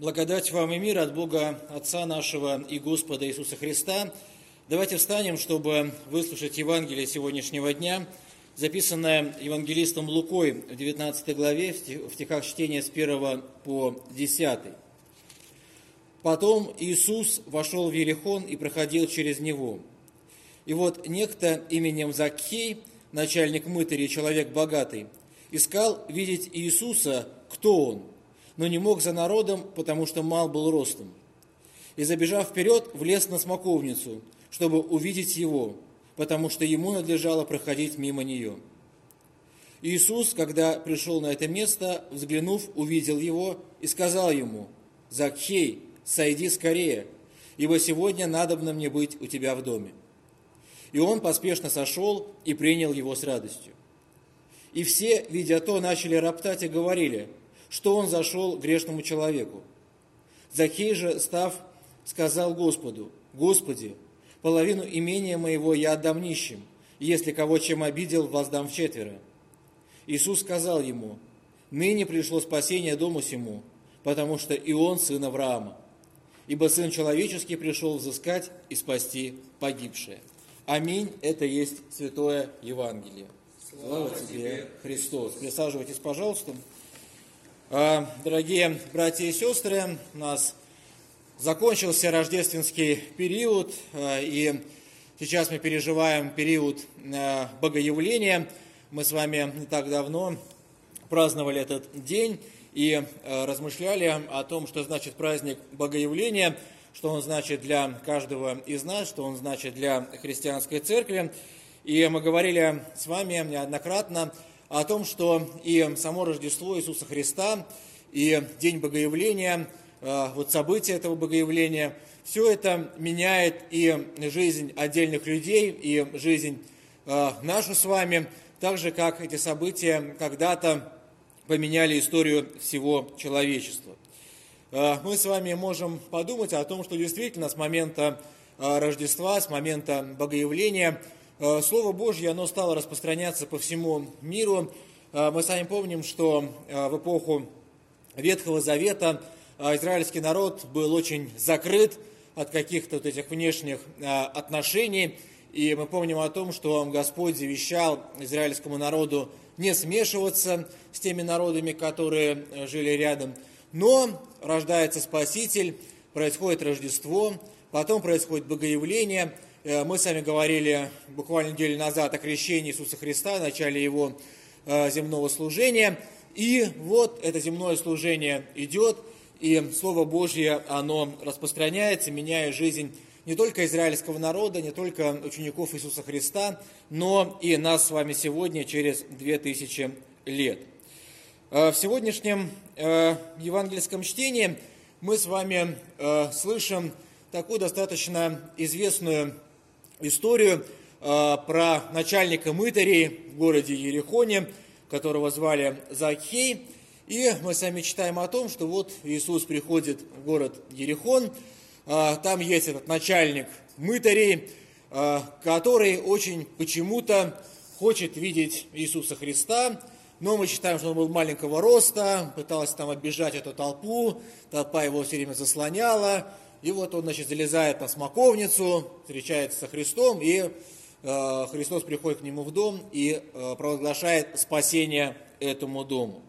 Благодать вам и мир от Бога Отца нашего и Господа Иисуса Христа. Давайте встанем, чтобы выслушать Евангелие сегодняшнего дня, записанное евангелистом Лукой в 19 главе, в стихах чтения с 1 по 10. Потом Иисус вошел в Елихон и проходил через него. И вот некто именем Закхей, начальник мытарей, человек богатый, искал видеть Иисуса, кто он – но не мог за народом, потому что мал был ростом. И, забежав вперед, влез на смоковницу, чтобы увидеть его, потому что ему надлежало проходить мимо нее. Иисус, когда пришел на это место, взглянув, увидел его и сказал ему, «Закхей, сойди скорее, ибо сегодня надобно мне быть у тебя в доме». И он поспешно сошел и принял его с радостью. И все, видя то, начали роптать и говорили – что он зашел грешному человеку. Захей же, став, сказал Господу, «Господи, половину имения моего я отдам нищим, если кого чем обидел, воздам в четверо». Иисус сказал ему, «Ныне пришло спасение дому сему, потому что и он сын Авраама, ибо Сын Человеческий пришел взыскать и спасти погибшее». Аминь. Это есть Святое Евангелие. Слава, Слава тебе, Христос. Присаживайтесь, пожалуйста. А, дорогие братья и сестры, у нас закончился рождественский период, а, и сейчас мы переживаем период а, Богоявления. Мы с вами не так давно праздновали этот день и размышляли о том, что значит праздник Богоявления, что он значит для каждого из нас, что он значит для христианской церкви. И мы говорили с вами неоднократно о том, что и само Рождество Иисуса Христа, и День Богоявления, э, вот события этого Богоявления, все это меняет и жизнь отдельных людей, и жизнь э, нашу с вами, так же, как эти события когда-то поменяли историю всего человечества. Э, мы с вами можем подумать о том, что действительно с момента Рождества, с момента Богоявления – Слово Божье, оно стало распространяться по всему миру. Э, мы сами помним, что э, в эпоху Ветхого Завета израильский народ был очень закрыт от каких-то вот этих внешних отношений. И мы помним о том, что Господь завещал израильскому народу не смешиваться с теми народами, которые жили рядом. Но рождается Спаситель, происходит Рождество, потом происходит Богоявление – Э, мы с вами говорили буквально неделю назад о крещении Иисуса Христа, начале Его э, земного служения. И вот это земное служение идет, и Слово Божье, оно распространяется, меняя жизнь не только израильского народа, не только учеников Иисуса Христа, но и нас с вами сегодня через две тысячи лет. Э, в сегодняшнем евангельском чтении мы с вами слышим такую достаточно известную историю э, про начальника мытарей в городе Ерехоне, которого звали Закхей. И мы сами читаем о том, что вот Иисус приходит в город Ерехон, э, там есть этот начальник мытарей, э, который очень почему-то хочет видеть Иисуса Христа, но мы считаем, что он был маленького роста, пытался там оббежать эту толпу, толпа его все время заслоняла, и вот он, значит, залезает на смоковницу, встречается со Христом, и э, Христос приходит к нему в дом и э, провозглашает спасение этому дому.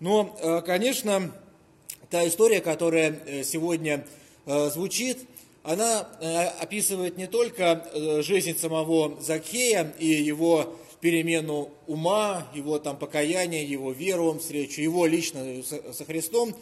Но, э, конечно, та история, которая э, сегодня э, звучит, она э, описывает не только э, жизнь самого Закхея и его перемену ума, его там покаяние, его веру, встречу его лично со Христом,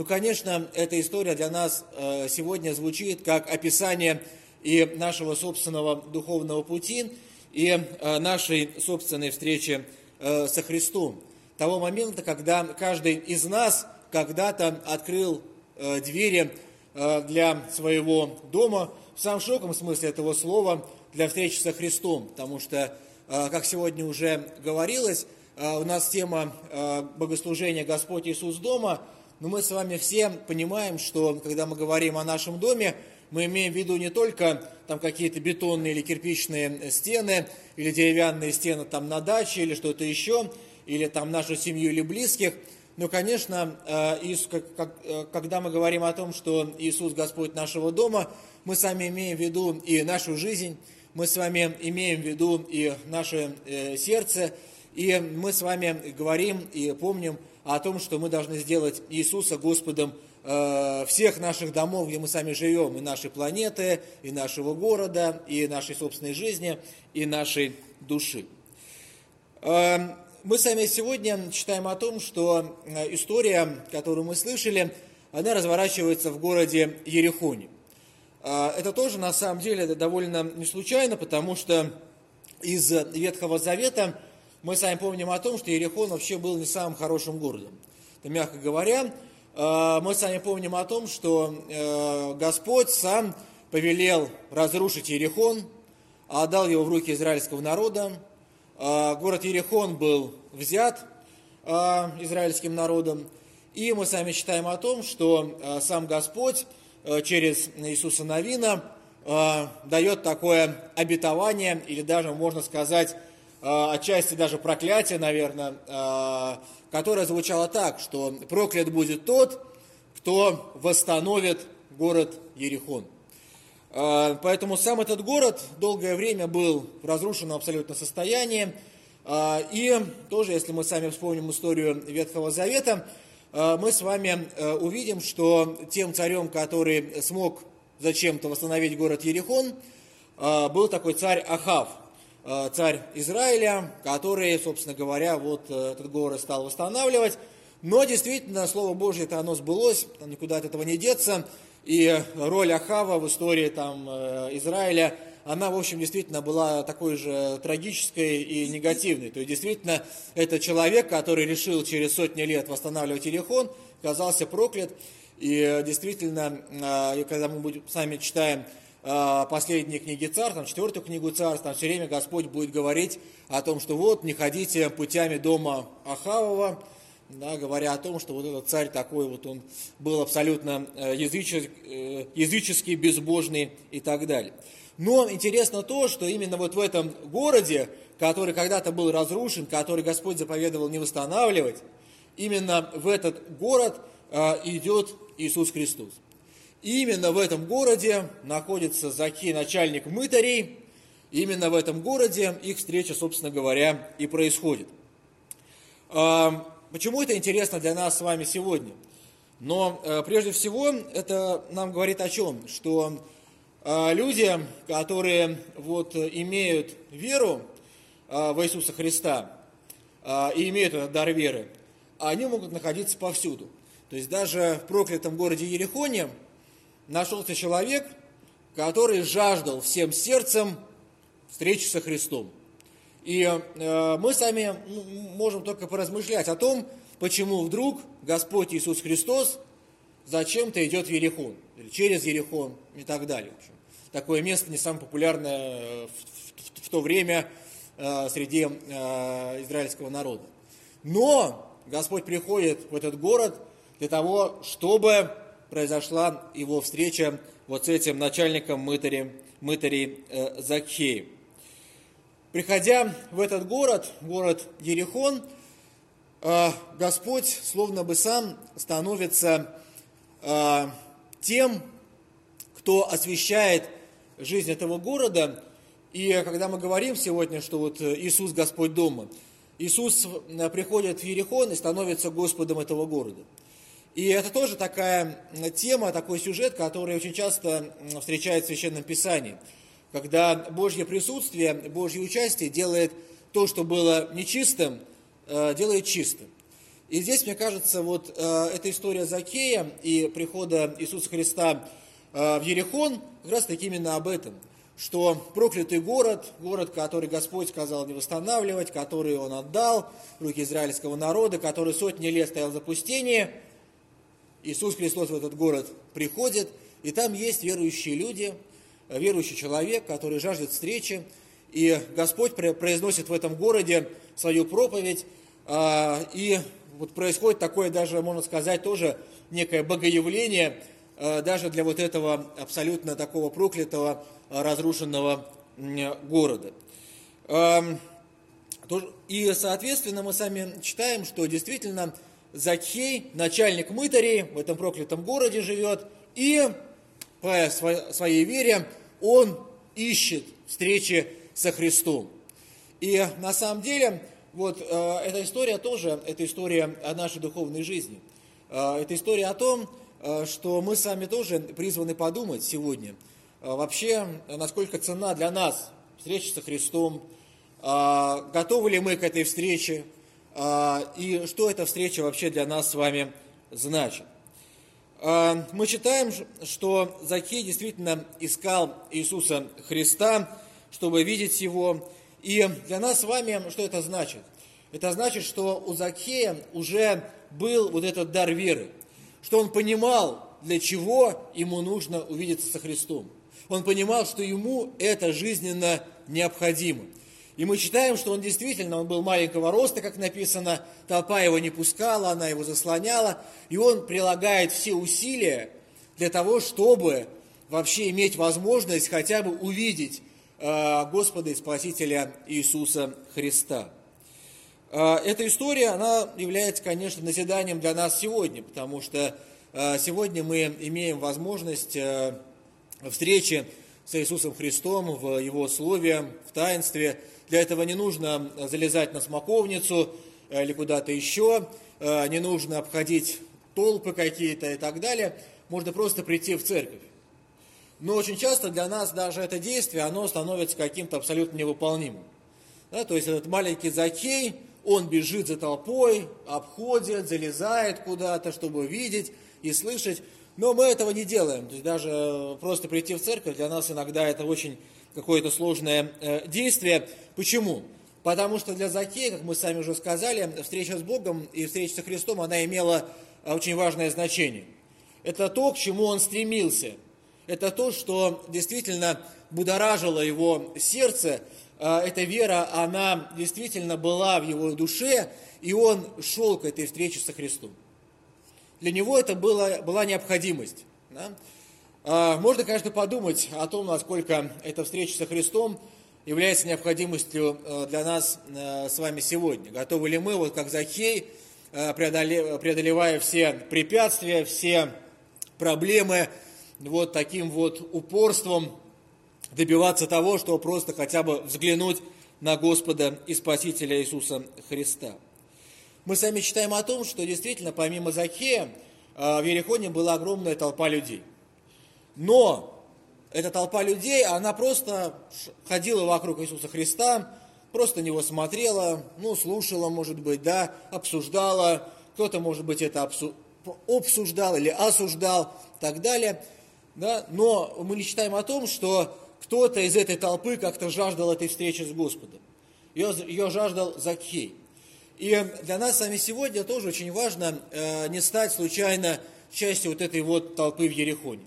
ну, конечно, эта история для нас э, сегодня звучит как описание и нашего собственного духовного пути, и э, нашей собственной встречи э, со Христом. Того момента, когда каждый из нас когда-то открыл двери для своего дома, в самом широком смысле этого слова, для встречи со Христом. Потому что, как сегодня уже говорилось, у нас тема богослужения «Господь Иисус дома», но мы с вами все понимаем, что когда мы говорим о нашем доме, мы имеем в виду не только там какие-то бетонные или кирпичные стены, или деревянные стены там на даче, или что-то еще, или там нашу семью или близких, Но, конечно, когда мы говорим о том, что Иисус Господь нашего дома, мы сами имеем в виду и нашу жизнь, мы с вами имеем в виду и наше сердце, и мы с вами говорим и помним о том, что мы должны сделать Иисуса Господом э, всех наших домов, где мы сами живем, и нашей планеты, и нашего города, и нашей собственной жизни, и нашей души. Э, мы сами сегодня читаем о том, что э, история, которую мы слышали, она разворачивается в городе Ерехоне. Это тоже на самом деле довольно не случайно, потому что из Ветхого Завета – мы сами помним о том, что Ерехон вообще был не самым хорошим городом. Это мягко говоря. Э, мы сами помним о том, что э, Господь сам повелел разрушить Ерехон, отдал его в руки израильского народа. Э, город Ерехон был взят израильским народом. И мы сами читаем о том, что сам Господь через Иисуса Навина дает такое обетование, или даже, можно сказать, отчасти даже проклятие, наверное, а, которое звучало так, что проклят будет тот, кто восстановит город Ерихон. А, поэтому сам этот город долгое время был в разрушенном абсолютно состоянии. И тоже, если мы сами вспомним историю Ветхого Завета, мы с вами увидим, что тем царем, который смог зачем-то восстановить город Ерихон, был такой царь Ахав – Э, царь Израиля, который, собственно говоря, вот э, этот город стал восстанавливать. Но действительно, Слово Божье, это оно сбылось, никуда от этого не деться. И роль Ахава в истории там, э, Израиля, она, в общем, действительно была такой же трагической и негативной. То есть, действительно, это человек, который решил через сотни лет восстанавливать Иерихон, оказался проклят. И действительно, когда мы сами читаем последние книги царств, там, четвертую книгу царств, там все время Господь будет говорить о том, что вот не ходите путями дома Ахавова, да, говоря о том, что вот этот царь такой вот он был абсолютно э, языческий, э, языческий, безбожный и так далее. Но интересно то, что именно вот в этом городе, который когда-то был разрушен, который Господь заповедовал не восстанавливать, именно в этот город э, идет Иисус Христос. Именно в этом городе находится Закей, начальник мытарей. Именно в этом городе их встреча, собственно говоря, и происходит. А, почему это интересно для нас с вами сегодня? Но э, прежде всего это нам говорит о чем? Что а, люди, которые вот имеют веру а, в Иисуса Христа и имеют этот дар веры, они могут находиться повсюду. То есть даже в проклятом городе Ерехоне нашелся человек, который жаждал всем сердцем встречи со Христом. И э, мы сами можем только поразмышлять о том, почему вдруг Господь Иисус Христос зачем-то идет в Ерехон, или через Ерехон и так далее. В общем, такое место не самое популярное э, в, в, в то время э, среди э, израильского народа. Но Господь приходит в этот город для того, чтобы произошла его встреча вот с этим начальником мытарей, мытарей э, Закхеем. Приходя в этот город, город Ерехон, э, Господь словно бы сам становится э, тем, кто освещает жизнь этого города. И когда мы говорим сегодня, что вот Иисус Господь дома, Иисус э, приходит в Ерехон и становится Господом этого города – и это тоже такая тема, такой сюжет, который очень часто встречается в Священном Писании, когда Божье присутствие, Божье участие делает то, что было нечистым, э, делает чистым. И здесь, мне кажется, вот э, эта история Закея и прихода Иисуса Христа э, в Ерехон как раз таки именно об этом, что проклятый город, город, который Господь сказал не восстанавливать, который Он отдал руки израильского народа, который сотни лет стоял в запустении – Иисус Христос в этот город приходит, и там есть верующие люди, верующий человек, который жаждет встречи, и Господь произносит в этом городе свою проповедь, а, и вот происходит такое даже, можно сказать, тоже некое богоявление, а, даже для вот этого абсолютно такого проклятого, разрушенного города. И, соответственно, мы сами читаем, что действительно Закхей, начальник мытарей, в этом проклятом городе живет, и по своей вере он ищет встречи со Христом. И на самом деле, вот э, эта история тоже, это история о нашей духовной жизни. Э, это история о том, э, что мы сами тоже призваны подумать сегодня, э, вообще, насколько цена для нас встреча со Христом, э, готовы ли мы к этой встрече, и что эта встреча вообще для нас с вами значит. Э, мы читаем, что Закей действительно искал Иисуса Христа, чтобы видеть Его, и для нас с вами что это значит? Это значит, что у Закхея уже был вот этот дар веры, что он понимал, для чего ему нужно увидеться со Христом. Он понимал, что ему это жизненно необходимо. И мы читаем, что он действительно, он был маленького роста, как написано, толпа его не пускала, она его заслоняла, и он прилагает все усилия для того, чтобы вообще иметь возможность хотя бы увидеть Э, Господа и Спасителя Иисуса Христа. Э, эта история, она является, конечно, назиданием для нас сегодня, потому что э, сегодня мы имеем возможность встречи с Иисусом Христом в Его Слове, в таинстве. Для этого не нужно залезать на смоковницу или куда-то еще, не нужно обходить толпы какие-то и так далее. Можно просто прийти в церковь. Но очень часто для нас даже это действие, оно становится каким-то абсолютно невыполнимым. Да, то есть этот маленький Закей, он бежит за толпой, обходит, залезает куда-то, чтобы видеть и слышать. Но мы этого не делаем. То есть даже просто прийти в церковь для нас иногда это очень какое-то сложное э, действие. Почему? Потому что для Закея, как мы сами уже сказали, встреча с Богом и встреча со Христом, она имела э, очень важное значение. Это то, к чему он стремился – это то, что действительно будоражило его сердце. А, эта вера, она действительно была в его душе, и он шел к этой встрече со Христом. Для него это было, была необходимость. А, можно, конечно, подумать о том, насколько эта встреча со Христом является необходимостью э, для нас э, с вами сегодня. Готовы ли мы, вот как Захей, э, преодолевая все препятствия, все проблемы, вот таким вот упорством добиваться того, чтобы просто хотя бы взглянуть на Господа и Спасителя Иисуса Христа. Мы сами читаем о том, что действительно помимо Закея а, в Ерехоне была огромная толпа людей. Но эта толпа людей, она просто ходила вокруг Иисуса Христа, просто на него смотрела, ну, слушала, может быть, да, обсуждала, кто-то, может быть, это обсуждал или осуждал и так далее – да? но мы не читаем о том, что кто-то из этой толпы как-то жаждал этой встречи с Господом. Ее, ее жаждал Закхей. И для нас с вами сегодня тоже очень важно э, не стать случайно частью вот этой вот толпы в Ерехоне.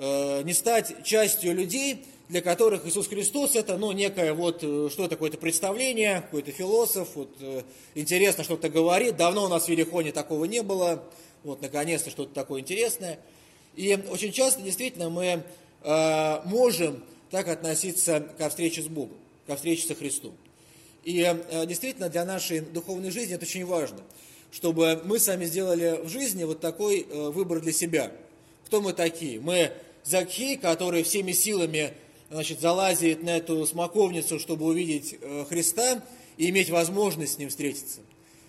Э, не стать частью людей, для которых Иисус Христос это, ну, некое вот, э, что такое-то представление, какой-то философ, вот, э, интересно что-то говорит. Давно у нас в Ерехоне такого не было, вот, наконец-то что-то такое интересное – и очень часто действительно мы э, можем так относиться ко встрече с Богом, ко встрече со Христом. И э, действительно для нашей духовной жизни это очень важно, чтобы мы сами сделали в жизни вот такой э, выбор для себя. Кто мы такие? Мы Закхей, который всеми силами значит, залазит на эту смоковницу, чтобы увидеть э, Христа и иметь возможность с Ним встретиться.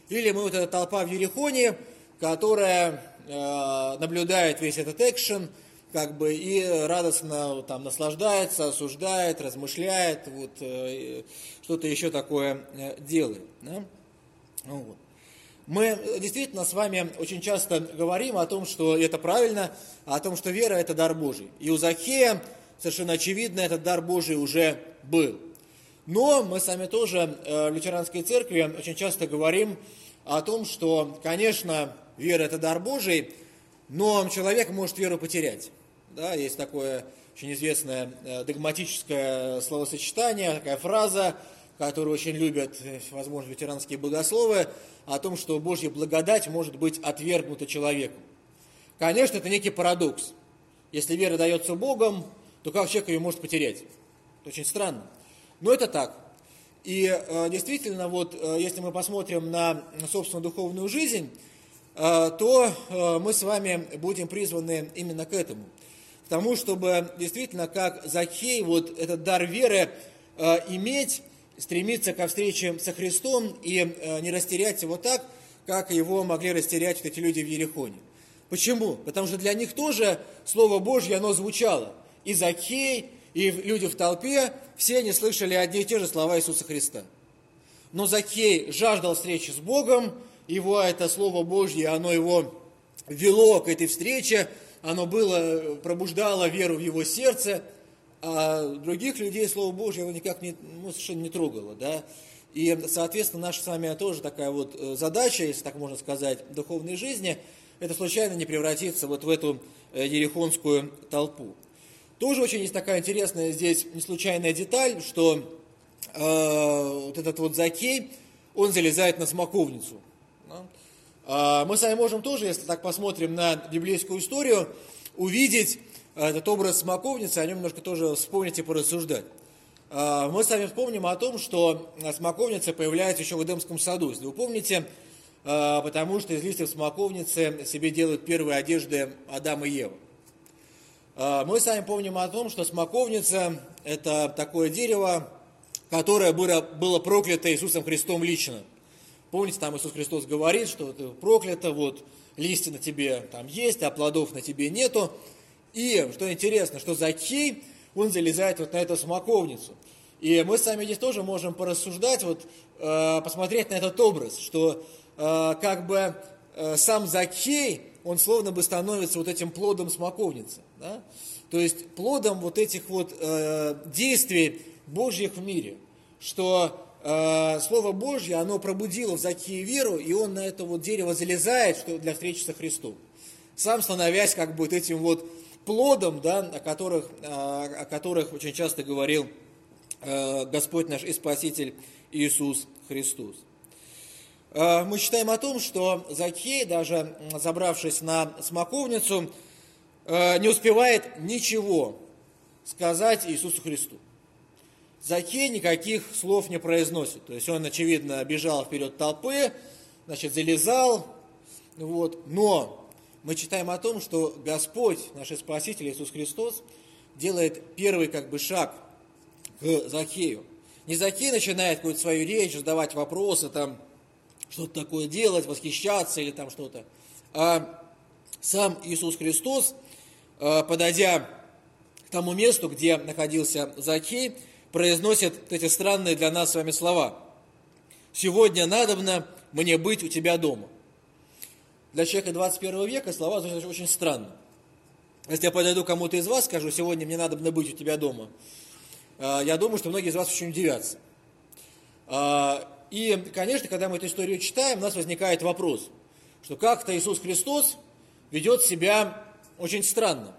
Или мы вот эта толпа в Ерехоне, которая Э, наблюдает весь этот экшен, как бы и радостно там наслаждается, осуждает, размышляет, вот э, что-то еще такое делает. Да? Ну вот. Мы действительно с вами очень часто говорим о том, что это правильно, о том, что вера – это дар Божий. И у Захея совершенно очевидно этот дар Божий уже был. Но мы сами тоже в лютеранской церкви очень часто говорим о том, что, конечно, вера – это дар Божий, но человек может веру потерять. Да, есть такое очень известное э, догматическое словосочетание, такая фраза, которую очень любят, э, возможно, ветеранские богословы, о том, что Божья благодать может быть отвергнута человеком. Конечно, это некий парадокс. Если вера дается Богом, то как человек ее может потерять? Очень странно. Но это так. И э, действительно, вот, если мы посмотрим на собственную духовную жизнь, то мы с вами будем призваны именно к этому. К тому, чтобы действительно, как Захей, вот этот дар веры иметь, стремиться ко встрече со Христом и не растерять его так, как его могли растерять вот эти люди в Ерехоне. Почему? Потому что для них тоже Слово Божье, оно звучало. И Закей, и люди в толпе, все они слышали одни и те же слова Иисуса Христа. Но Закей жаждал встречи с Богом, его это Слово Божье, оно его вело к этой встрече, оно было, пробуждало веру в его сердце, а других людей Слово Божье оно никак не, ну, совершенно не трогало. Да? И, соответственно, наша с вами тоже такая вот э, задача, если так можно сказать, духовной жизни, это случайно не превратиться вот в эту э, ерехонскую толпу. Тоже очень есть такая интересная здесь не случайная деталь, что э, вот этот вот Закей, он залезает на смоковницу. Да? А мы с вами можем тоже, если так посмотрим на библейскую историю, увидеть этот образ смоковницы, о нем немножко тоже вспомнить и порассуждать. А, мы с вами вспомним о том, что смоковница появляется еще в Эдемском саду. Если вы помните, а, потому что из листьев смоковницы себе делают первые одежды Адам и Ева. А, мы с вами помним о том, что смоковница – это такое дерево, которое было, проклято Иисусом Христом лично. Помните, там Иисус Христос говорит, что это проклято, вот листья на тебе там есть, а плодов на тебе нету. И, что интересно, что Закей, он залезает вот на эту смоковницу. И мы с вами здесь тоже можем порассуждать, вот, э, посмотреть на этот образ, что э, как бы э, сам Закхей, он словно бы становится вот этим плодом смоковницы. Да? То есть плодом вот этих вот э, действий Божьих в мире, что э, Слово Божье, оно пробудило в Закхее веру, и он на это вот дерево залезает что для встречи со Христом. Сам становясь как бы вот этим вот плодом, да, о, которых, э, о которых очень часто говорил Э, Господь наш и Спаситель Иисус Христос. Э, мы читаем о том, что Закхей, даже забравшись на смоковницу, э, не успевает ничего сказать Иисусу Христу. Закхей никаких слов не произносит. То есть он, очевидно, бежал вперед толпы, значит, залезал. Вот. Но мы читаем о том, что Господь, наш Спаситель Иисус Христос, делает первый как бы шаг – к Захею. Не Захей начинает какую-то свою речь, задавать вопросы, там, что-то такое делать, восхищаться или там что-то. А сам Иисус Христос, а, подойдя к тому месту, где находился Захей, произносит эти странные для нас с вами слова. «Сегодня надобно мне быть у тебя дома». Для человека 21 века слова звучат очень странно. Если я подойду кому-то из вас, скажу, сегодня мне надо быть у тебя дома, а, я думаю, что многие из вас очень удивятся. А, и, конечно, когда мы эту историю читаем, у нас возникает вопрос, что как-то Иисус Христос ведет себя очень странно.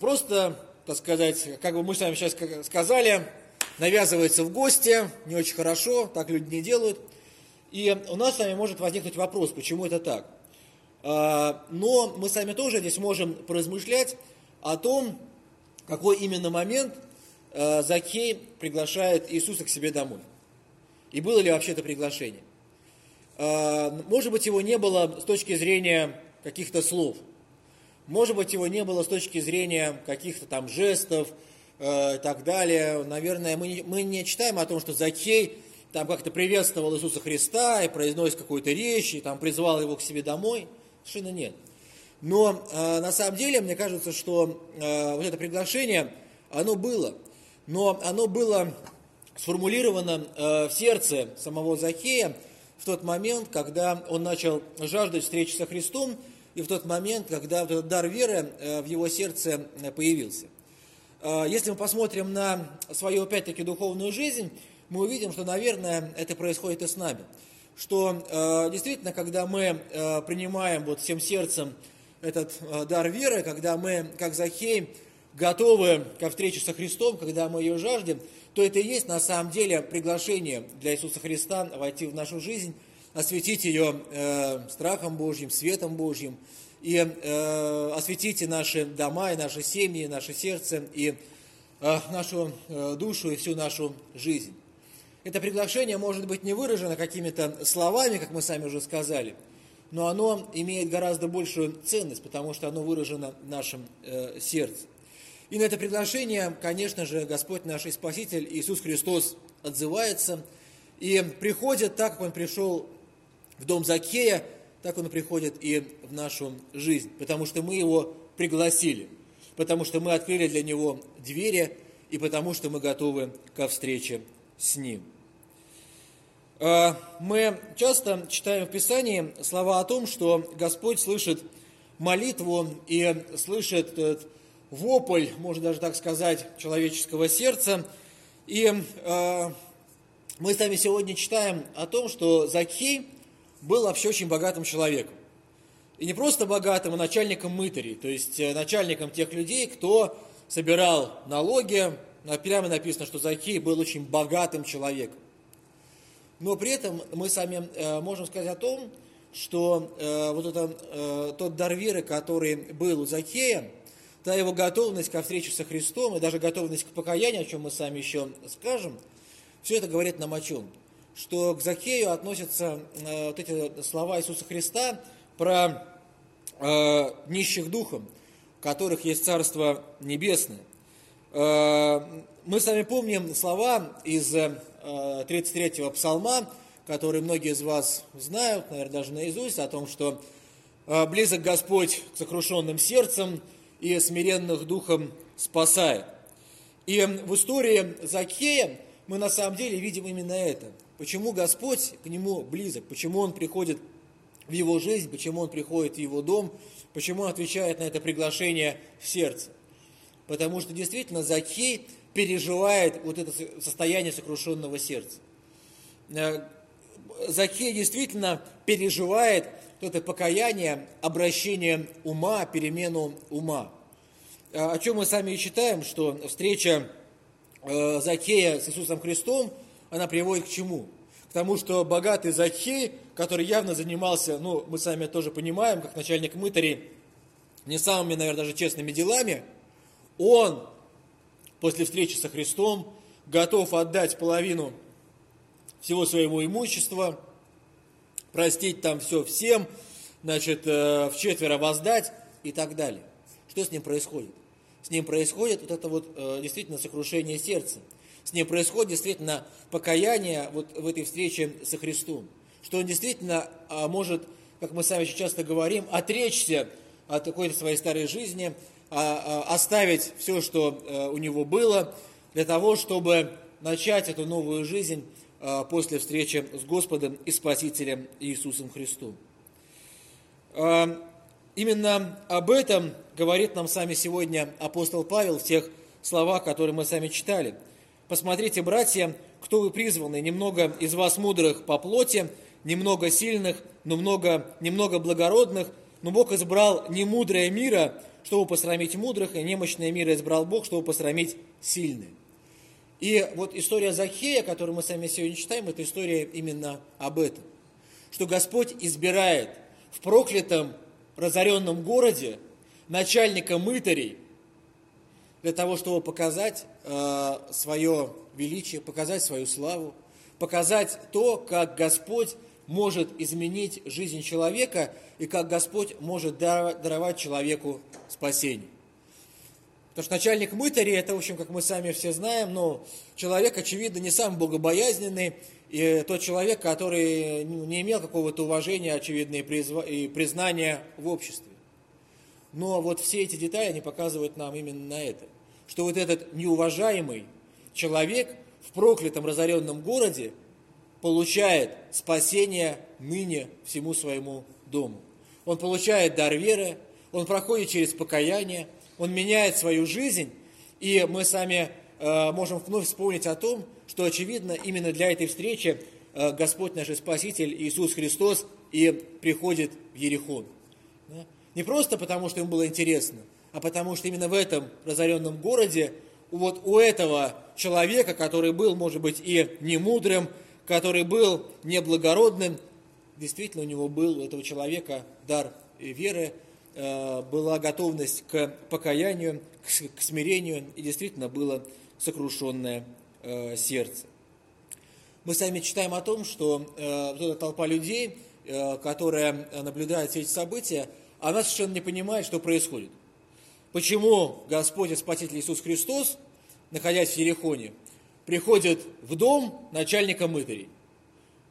Просто, так сказать, как бы мы с вами сейчас сказали, навязывается в гости, не очень хорошо, так люди не делают. И у нас с вами может возникнуть вопрос, почему это так. А, но мы с вами тоже здесь можем поразмышлять о том, какой именно момент э, Закей приглашает Иисуса к себе домой. И было ли вообще это приглашение? Э, может быть, его не было с точки зрения каких-то слов. Может быть, его не было с точки зрения каких-то там жестов и так далее. Наверное, мы не, мы не читаем о том, что Закей там как-то приветствовал Иисуса Христа и произносит какую-то речь, и там призвал его к себе домой. Совершенно нет. Но э, на самом деле, мне кажется, что э, вот это приглашение, оно было. Но оно было сформулировано э, в сердце самого Захея в тот момент, когда он начал жаждать встречи со Христом, и в тот момент, когда вот этот дар веры э, в его сердце э, появился. Э, если мы посмотрим на свою, опять-таки, духовную жизнь, мы увидим, что, наверное, это происходит и с нами. Что э, действительно, когда мы э, принимаем вот всем сердцем этот э, дар веры, когда мы, как Захей, готовы ко встрече со Христом, когда мы ее жаждем, то это и есть на самом деле приглашение для Иисуса Христа войти в нашу жизнь, осветить ее э, страхом Божьим, светом Божьим, и э, осветите наши дома, и наши семьи, и наше сердце, и э, нашу э, душу, и всю нашу жизнь. Это приглашение может быть не выражено какими-то словами, как мы сами уже сказали, но оно имеет гораздо большую ценность, потому что оно выражено в нашем э, сердце. И на это приглашение, конечно же, Господь наш и Спаситель Иисус Христос отзывается и приходит так, как Он пришел в дом Закея, так Он приходит и в нашу жизнь, потому что мы Его пригласили, потому что мы открыли для Него двери и потому что мы готовы ко встрече с Ним. А, мы часто читаем в Писании слова о том, что Господь слышит молитву и слышит вопль, можно даже так сказать, человеческого сердца. И э, мы с вами сегодня читаем о том, что Закхей был вообще очень богатым человеком. И не просто богатым, а начальником мытарей, то есть э, начальником тех людей, кто собирал налоги. Прямо написано, что Закхей был очень богатым человеком. Но при этом мы сами э, можем сказать о том, что э, вот это, э, тот дар веры, который был у Закея, та его готовность ко встрече со Христом и даже готовность к покаянию, о чем мы сами еще скажем, все это говорит нам о чем? Что к Закею относятся вот эти слова Иисуса Христа про нищих духом, которых есть Царство Небесное. Мы с вами помним слова из 33-го псалма, который многие из вас знают, наверное, даже наизусть, о том, что э, близок Господь к сокрушенным сердцем и смиренных духом спасает. И в истории Закея мы на самом деле видим именно это. Почему Господь к нему близок, почему он приходит в его жизнь, почему он приходит в его дом, почему он отвечает на это приглашение в сердце. Потому что действительно Закей переживает вот это состояние сокрушенного сердца. Э, Закей действительно переживает это покаяние, обращение ума, перемену ума. Э, о чем мы сами и читаем, что встреча э, Закея с Иисусом Христом, она приводит к чему? К тому, что богатый Закей, который явно занимался, ну, мы сами тоже понимаем, как начальник мытарей, не самыми, наверное, даже честными делами, он после встречи со Христом готов отдать половину всего своего имущества, простить там все всем, значит, э, в четверо воздать и так далее. Что с ним происходит? С ним происходит вот это вот э, действительно сокрушение сердца. С ним происходит действительно покаяние вот в этой встрече со Христом. Что он действительно а, может, как мы сами очень часто говорим, отречься от какой-то своей старой жизни, оставить все, что э, у него было, для того, чтобы начать эту новую жизнь а, после встречи с Господом и Спасителем Иисусом Христом. Именно об этом говорит нам сами сегодня апостол Павел в тех словах, которые мы сами читали. Посмотрите, братья, кто вы призваны, немного из вас мудрых по плоти, немного сильных, но много, немного благородных, но Бог избрал не мудрое мира, чтобы посрамить мудрых, и немощное мира избрал Бог, чтобы посрамить сильных. И вот история Захея, которую мы сами сегодня читаем, это история именно об этом. Что Господь избирает в проклятом, разоренном городе начальника мытарей для того, чтобы показать э, свое величие, показать свою славу, показать то, как Господь может изменить жизнь человека и как Господь может даровать человеку спасение. Потому что начальник мытарей, это, в общем, как мы сами все знаем, но человек, очевидно, не сам богобоязненный, и тот человек, который не имел какого-то уважения, очевидно, и признания в обществе. Но вот все эти детали, они показывают нам именно на это. Что вот этот неуважаемый человек в проклятом разоренном городе получает спасение ныне всему своему дому. Он получает дар веры, он проходит через покаяние, он меняет свою жизнь, и мы сами э, можем вновь вспомнить о том, что, очевидно, именно для этой встречи э, Господь наш Спаситель Иисус Христос и приходит в Ерехон. Да? Не просто потому, что ему было интересно, а потому что именно в этом разоренном городе вот у этого человека, который был, может быть, и не мудрым, который был неблагородным, действительно у него был, у этого человека дар веры, э, была готовность к покаянию, к смирению, и действительно было сокрушенное э, сердце. Мы сами читаем о том, что э, вот эта толпа людей, которая наблюдает все эти события, она совершенно не понимает, что происходит. Почему Господь и Спаситель Иисус Христос, находясь в Ерехоне, приходит в дом начальника мытарей?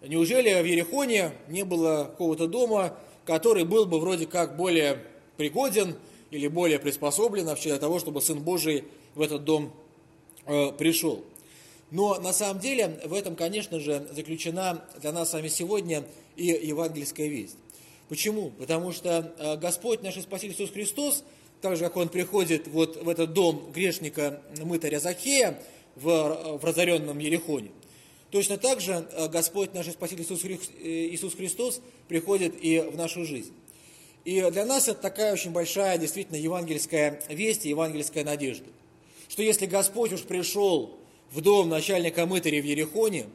Неужели в Ерехоне не было какого-то дома, который был бы вроде как более пригоден или более приспособлен вообще для того, чтобы Сын Божий в этот дом э, пришел? Но на самом деле в этом, конечно же, заключена для нас с вами сегодня и евангельская весть. Почему? Потому что э, Господь наш Спаситель Иисус Христос, так же, как Он приходит вот в этот дом грешника мытаря Захея в, в разоренном Ерехоне, точно так же э, Господь наш Спаситель э, Иисус Христос приходит и в нашу жизнь. И для нас это такая очень большая, действительно, евангельская весть и евангельская надежда. Что если Господь уж пришел в дом начальника мытаря в Ерехоне,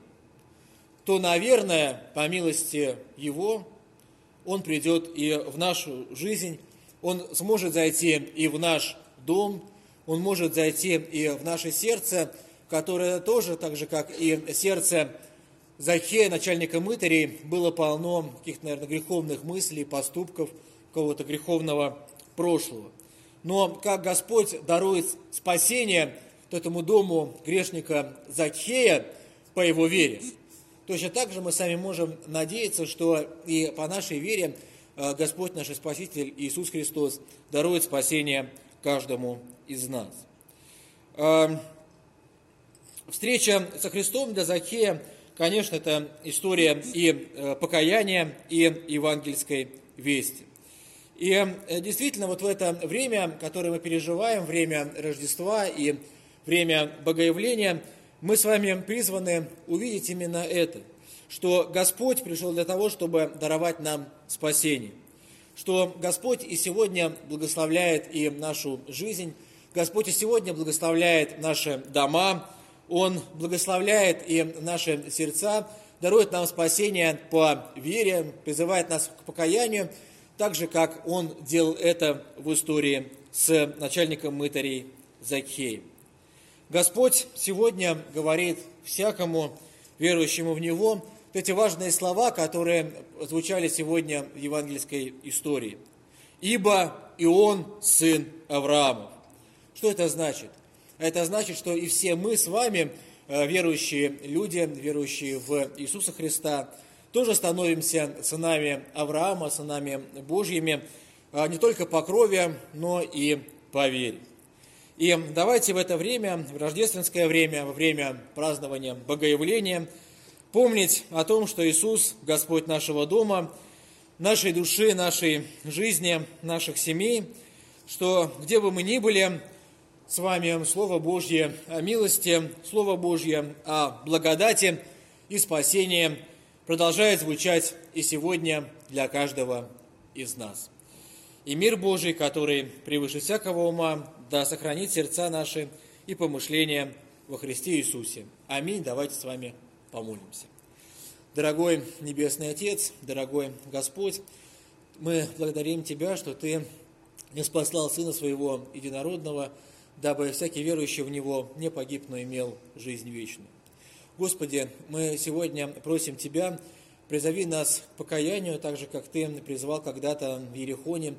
то, наверное, по милости Его, Он придет и в нашу жизнь, Он сможет зайти и в наш дом, Он может зайти и в наше сердце, которое тоже, так же, как и сердце Захея, начальника мытарей, было полно каких-то, наверное, греховных мыслей, поступков, какого-то греховного прошлого. Но как Господь дарует спасение – этому дому грешника Закхея по его вере. Точно так же мы сами можем надеяться, что и по нашей вере э, Господь наш Спаситель Иисус Христос дарует спасение каждому из нас. Э, встреча со Христом для Закхея, конечно, это история и э, покаяния, и евангельской вести. И действительно, вот в это время, которое мы переживаем, время Рождества и время Богоявления, мы с вами призваны увидеть именно это, что Господь пришел для того, чтобы даровать нам спасение, что Господь и сегодня благословляет и нашу жизнь, Господь и сегодня благословляет наши дома, Он благословляет и наши сердца, дарует нам спасение по вере, призывает нас к покаянию, так же, как Он делал это в истории с начальником мытарей Закхеем. Господь сегодня говорит всякому верующему в Него эти важные слова, которые звучали сегодня в евангельской истории. «Ибо и он сын Авраамов». Что это значит? Это значит, что и все мы с вами, э, верующие люди, верующие в Иисуса Христа, тоже становимся сынами Авраама, сынами Божьими, а не только по крови, но и по вере. И давайте в это время, в рождественское время, во время празднования Богоявления, помнить о том, что Иисус, Господь нашего дома, нашей души, нашей жизни, наших семей, что где бы мы ни были, с вами Слово Божье о милости, Слово Божье о благодати и спасении продолжает звучать и сегодня для каждого из нас. И мир Божий, который превыше всякого ума, да сохранит сердца наши и помышления во Христе Иисусе. Аминь. Давайте с вами помолимся. Дорогой Небесный Отец, дорогой Господь, мы благодарим Тебя, что Ты не спаслал Сына Своего Единородного, дабы всякий верующий в Него не погиб, но имел жизнь вечную. Господи, мы сегодня просим Тебя, призови нас к покаянию, так же, как Ты призвал когда-то в Ерехоне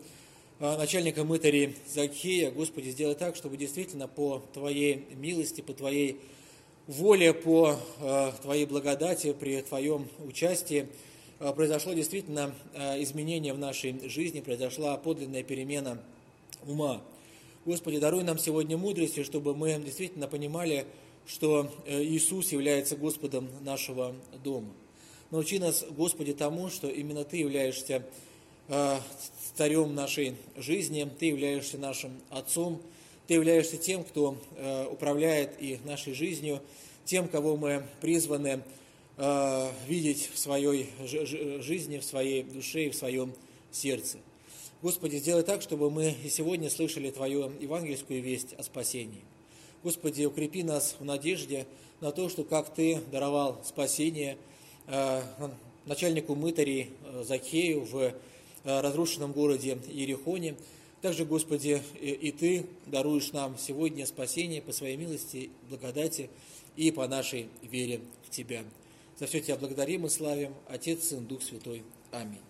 а, начальника мытари Закхея, Господи, сделай так, чтобы действительно по Твоей милости, по Твоей воле, по а, Твоей благодати, при Твоем участии а, произошло действительно изменение в нашей жизни, произошла подлинная перемена ума. Господи, даруй нам сегодня мудрости, чтобы мы действительно понимали, что э, Иисус является Господом нашего дома. Научи нас, Господи, тому, что именно Ты являешься царем нашей жизни, Ты являешься нашим Отцом, Ты являешься тем, кто э, управляет и нашей жизнью, тем, кого мы призваны э, видеть в своей жизни, в своей душе и в своем сердце. Господи, сделай так, чтобы мы и сегодня слышали Твою евангельскую весть о спасении. Господи, укрепи нас в надежде на то, что как Ты даровал спасение э, начальнику мытарей Закею в Э, разрушенном городе Иерихоне. Также, Господи, и Ты даруешь нам сегодня спасение по своей милости, благодати и по нашей вере в Тебя. За все Тебя благодарим и славим, Отец, Сын, Дух Святой. Аминь.